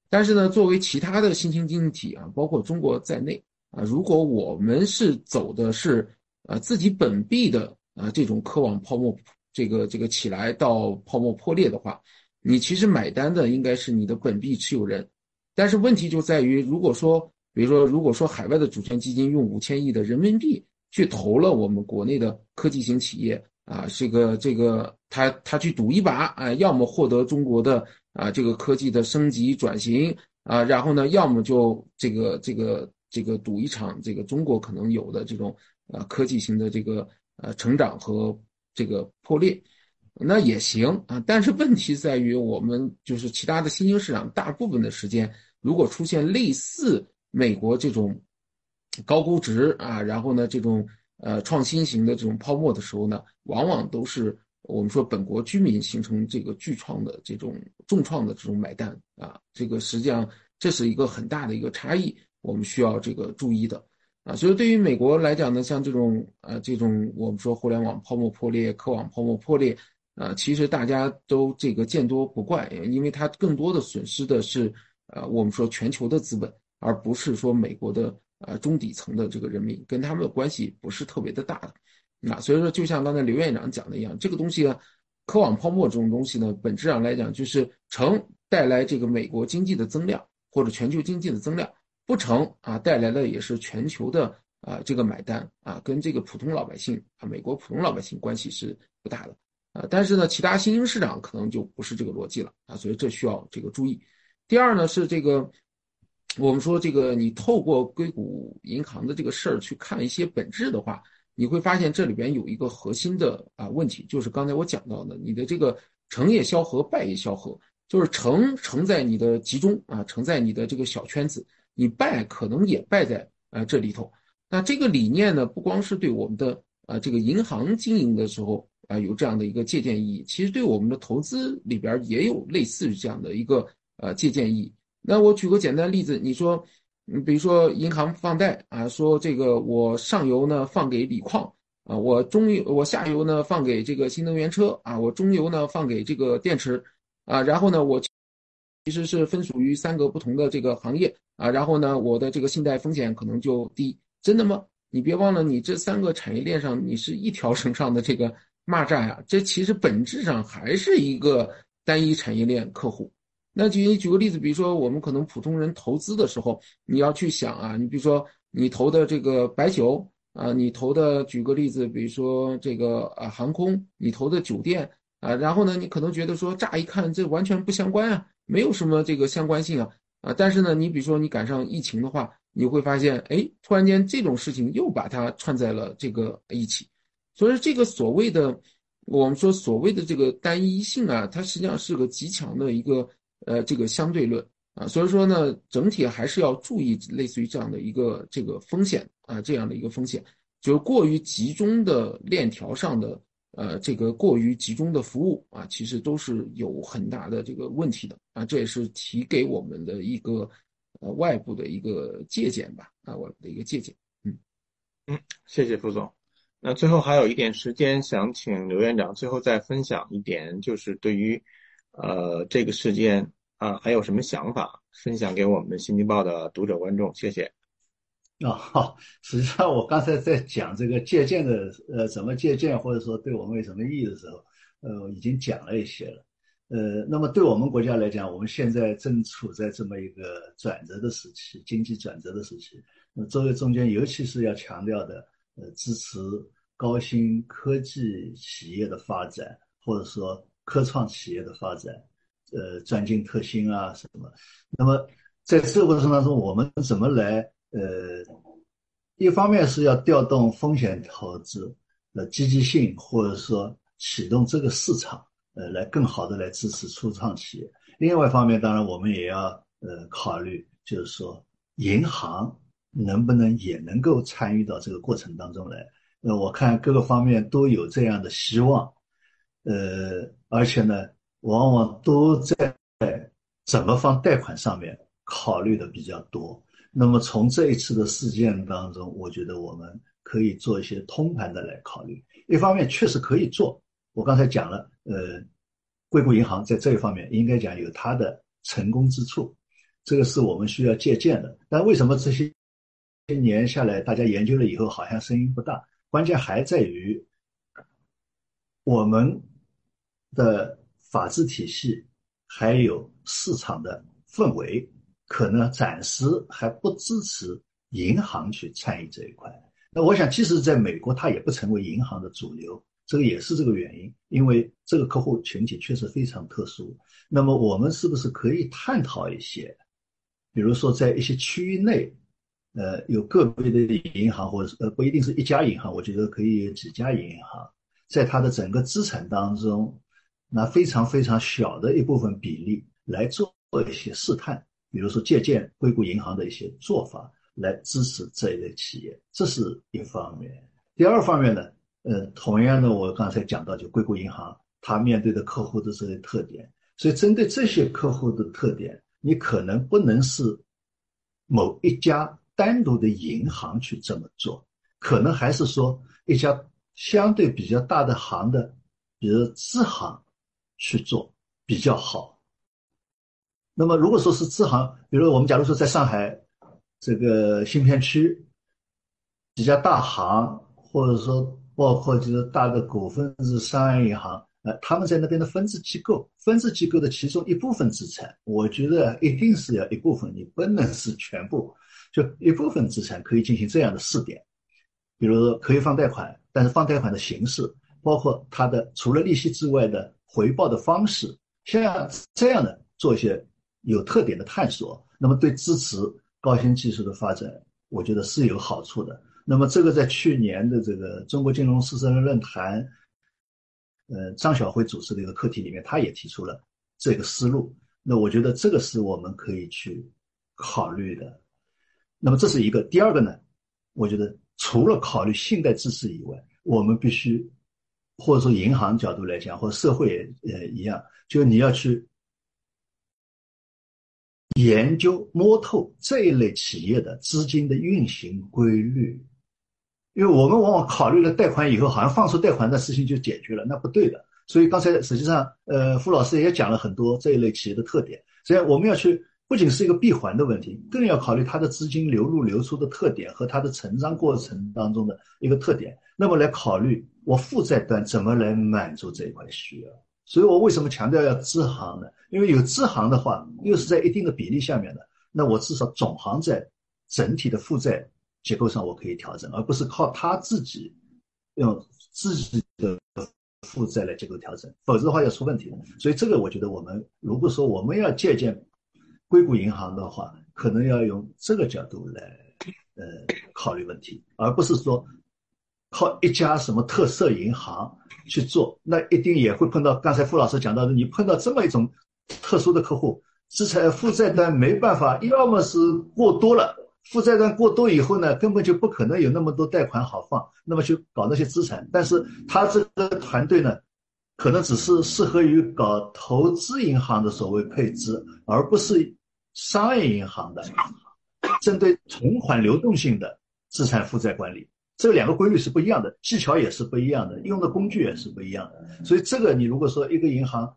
S3: 但是呢，作为其他的新兴经济体啊，包括中国在内啊，如果我们是走的是啊自己本币的啊这种科网泡沫。这个这个起来到泡沫破裂的话，你其实买单的应该是你的本币持有人，但是问题就在于，如果说，比如说，如果说海外的主权基金用五千亿的人民币去投了我们国内的科技型企业啊，这个这个他他去赌一把啊，要么获得中国的啊这个科技的升级转型啊，然后呢，要么就这个这个这个赌一场这个中国可能有的这种啊科技型的这个呃成长和。这个破裂，那也行啊，但是问题在于，我们就是其他的新兴市场，大部分的时间，如果出现类似美国这种高估值啊，然后呢，这种呃创新型的这种泡沫的时候呢，往往都是我们说本国居民形成这个巨创的这种重创的这种买单啊，这个实际上这是一个很大的一个差异，我们需要这个注意的。啊，所以对于美国来讲呢，像这种呃，这种我们说互联网泡沫破裂、科网泡沫破裂，啊，其实大家都这个见多不怪，因为它更多的损失的是呃，我们说全球的资本，而不是说美国的呃中底层的这个人民，跟他们的关系不是特别的大的。那所以说，就像刚才刘院长讲的一样，这个东西呢，科网泡沫这种东西呢，本质上来讲就是成带来这个美国经济的增量，或者全球经济的增量，不成啊，带来的也是全球的啊这个买单啊，跟这个普通老百姓啊，美国普通老百姓关系是不大的啊。但是呢，其他新兴市场可能就不是这个逻辑了啊，所以这需要这个注意。第二呢是这个，我们说这个你透过硅谷银行的这个事儿去看一些本质的话，你会发现这里边有一个核心的啊问题，就是刚才我讲到的，你的这个成也萧何，败也萧何。就是成成在你的集中啊，成在你的这个小圈子，你败可能也败在啊这里头。那这个理念呢，不光是对我们的啊这个银行经营的时候啊有这样的一个借鉴意义，其实对我们的投资里边也有类似于这样的一个呃借鉴意义。那我举个简单例子，你说，你比如说银行放贷啊，说这个我上游呢放给锂矿啊，我中游我下游呢放给这个新能源车啊，我中游呢放给这个电池。啊，然后呢，我其实是分属于三个不同的这个行业啊，然后呢，我的这个信贷风险可能就低，真的吗？你别忘了，你这三个产业链上，你是一条 绳上的这个蚂蚱呀，这其实本质上还是一个单一产业链客户。那举举个例子，比如说我们可能普通人投资的时候，你要去想啊，你比如说你投的这个白酒啊，你投的举个例子，比如说这个啊航空，你投的酒店。啊，然后呢，你可能觉得说，乍一看这完全不相关啊，没有什么这个相关性啊，啊，但是呢，你比如说你赶上疫情的话，你会发现，哎，突然间这种事情又把它串在了这个一起，所以这个所谓的我们说所谓的这个单一性啊，它实际上是个极强的一个呃这个相对论啊，所以说呢，整体还是要注意类似于这样的一个这个风险啊，这样的一个风险，就是过于集中的链条上的。呃，这个过于集中的服务啊，其实都是有很大的这个问题的啊，这也是提给我们的一个呃外部的一个借鉴吧啊，我的一个借鉴。嗯
S1: 嗯，谢谢副总。那最后还有一点时间，想请刘院长最后再分享一点，就是对于呃这个事件啊，还有什么想法分享给我们新京报的读者观众？谢谢。
S2: 啊，好，实际上我刚才在讲这个借鉴的，呃，怎么借鉴，或者说对我们有什么意义的时候，呃，已经讲了一些了。呃，那么对我们国家来讲，我们现在正处在这么一个转折的时期，经济转折的时期。那作为中间，尤其是要强调的，呃，支持高新科技企业的发展，或者说科创企业的发展，呃，专精特新啊什么。那么在这个过程当中，我们怎么来？呃，一方面是要调动风险投资的积极性，或者说启动这个市场，呃，来更好的来支持初创企业。另外一方面，当然我们也要呃考虑，就是说银行能不能也能够参与到这个过程当中来。那我看各个方面都有这样的希望，呃，而且呢，往往都在怎么放贷款上面考虑的比较多。那么从这一次的事件当中，我觉得我们可以做一些通盘的来考虑。一方面确实可以做，我刚才讲了，呃，硅谷银行在这一方面应该讲有它的成功之处，这个是我们需要借鉴的。但为什么这些年下来大家研究了以后好像声音不大？关键还在于我们的法治体系还有市场的氛围。可能暂时还不支持银行去参与这一块。那我想，即使在美国，它也不成为银行的主流，这个也是这个原因。因为这个客户群体确实非常特殊。那么，我们是不是可以探讨一些，比如说在一些区域内，呃，有个别的银行，或者呃，不一定是一家银行，我觉得可以有几家银行，在它的整个资产当中，拿非常非常小的一部分比例来做一些试探。比如说借鉴硅谷银行的一些做法来支持这一类企业，这是一方面。第二方面呢，呃，同样的，我刚才讲到，就硅谷银行它面对的客户的这些特点，所以针对这些客户的特点，你可能不能是某一家单独的银行去这么做，可能还是说一家相对比较大的行的，比如支行去做比较好。那么，如果说是支行，比如我们假如说在上海这个新片区几家大行，或者说包括就是大的股份制商业银行，呃，他们在那边的分支机构，分支机构的其中一部分资产，我觉得一定是要一部分，你不能是全部，就一部分资产可以进行这样的试点，比如说可以放贷款，但是放贷款的形式，包括它的除了利息之外的回报的方式，像这样的做一些有特点的探索，那么对支持高新技术的发展，我觉得是有好处的。那么这个在去年的这个中国金融四十人论坛。呃，张晓辉主持的一个课题里面，他也提出了这个思路。那我觉得这个是我们可以去考虑的。那么这是一个，第二个呢，我觉得除了考虑信贷支持以外，我们必须或者说银行角度来讲，或者社会也呃一样，就你要去研究摸透这一类企业的资金的运行规律。因为我们往往考虑了贷款以后，好像放出贷款的事情就解决了，那不对的。所以刚才实际上，呃，傅老师也讲了很多这一类企业的特点。所以我们要去，不仅是一个闭环的问题，更要考虑它的资金流入流出的特点和它的成长过程当中的一个特点。那么来考虑我负债端怎么来满足这一块需要。所以我为什么强调要支行呢？因为有支行的话，又是在一定的比例下面的，那我至少总行在整体的负债。结构上我可以调整，而不是靠他自己用自己的负债来结构调整，否则的话要出问题的。所以这个我觉得我们如果说我们要借鉴硅谷银行的话，可能要用这个角度来呃考虑问题，而不是说靠一家什么特色银行去做，那一定也会碰到刚才傅老师讲到的，你碰到这么一种特殊的客户，资产负债端没办法，要么是过多了。负债端过多以后呢，根本就不可能有那么多贷款好放，那么去搞那些资产。但是他这个团队呢，可能只是适合于搞投资银行的所谓配置，而不是商业银行的针对存款流动性的资产负债管理。这两个规律是不一样的，技巧也是不一样的，用的工具也是不一样的。所以这个你如果说一个银行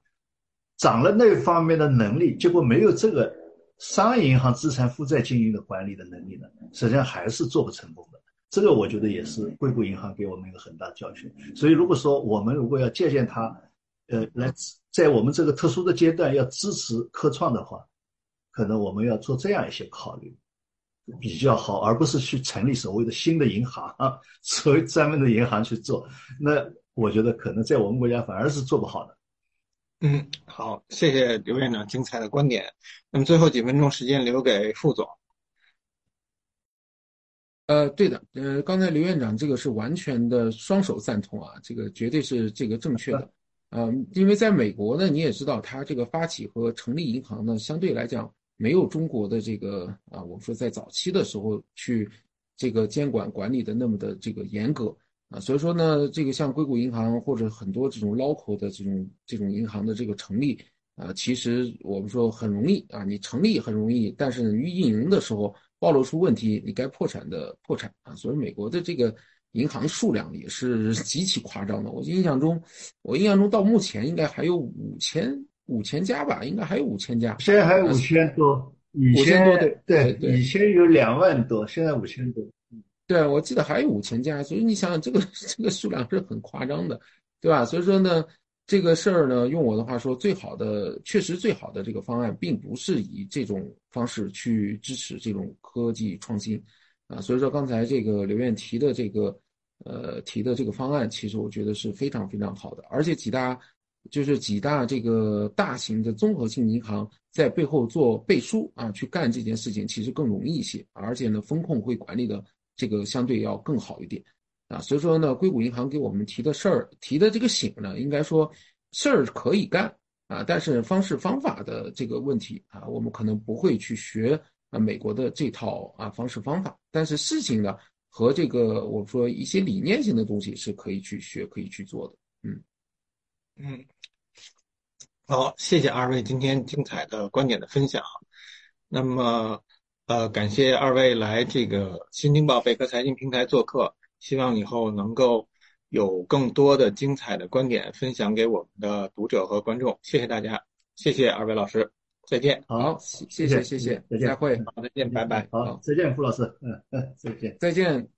S2: 涨了那方面的能力，结果没有这个。商业银行资产负债经营的管理的能力呢，实际上还是做不成功的。这个我觉得也是硅谷银行给我们一个很大的教训。所以如果说我们如果要借鉴它，呃，来在我们这个特殊的阶段要支持科创的话，可能我们要做这样一些考虑比较好，而不是去成立所谓的新的银行啊，所谓专门的银行去做。那我觉得可能在我们国家反而是做不好的。
S1: 嗯，好，谢谢刘院长精彩的观点。那么最后几分钟时间留给副总。
S3: 呃，对的，呃，刚才刘院长这个是完全的双手赞同啊，这个绝对是这个正确的。嗯，因为在美国呢，你也知道，它这个发起和成立银行呢，相对来讲没有中国的这个啊，我们说在早期的时候去这个监管管理的那么的这个严格。啊，所以说呢，这个像硅谷银行或者很多这种 local 的这种这种银行的这个成立啊，其实我们说很容易啊，你成立很容易，但是你，运营的时候暴露出问题，你该破产的破产啊。所以美国的这个银行数量也是 极其夸张的。我印象中，我印象中到目前应该还有五千五千家吧，应该还有五千家。
S2: 现在还有五千多，以前对对，以前有两万多，现在五千多。
S3: 对，我记得还有五千家，所以你想想，这个这个数量是很夸张的，对吧？所以说呢，这个事儿呢，用我的话说，最好的，确实最好的这个方案，并不是以这种方式去支持这种科技创新，啊，所以说刚才这个刘院提的这个，呃，提的这个方案，其实我觉得是非常非常好的，而且几大，就是几大这个大型的综合性银行在背后做背书啊，去干这件事情，其实更容易一些，而且呢，风控会管理的。这个相对要更好一点，啊，所以说呢，硅谷银行给我们提的事儿，提的这个醒呢，应该说事儿可以干啊，但是方式方法的这个问题啊，我们可能不会去学啊美国的这套啊方式方法，但是事情呢和这个我们说一些理念性的东西是可以去学，可以去做的，
S1: 嗯嗯，好，谢谢二位今天精彩的观点的分享，那么。呃，感谢二位来这个新京报贝壳财经平台做客，希望以后能够有更多的精彩的观点分享给我们的读者和观众。谢谢大家，谢谢二位老师，再见。
S2: 好，
S3: 谢谢谢谢，
S2: 再见，
S3: 再会，
S1: 好，再见，拜拜。
S2: 好，再见，傅老师，嗯嗯，再见，
S3: 再见。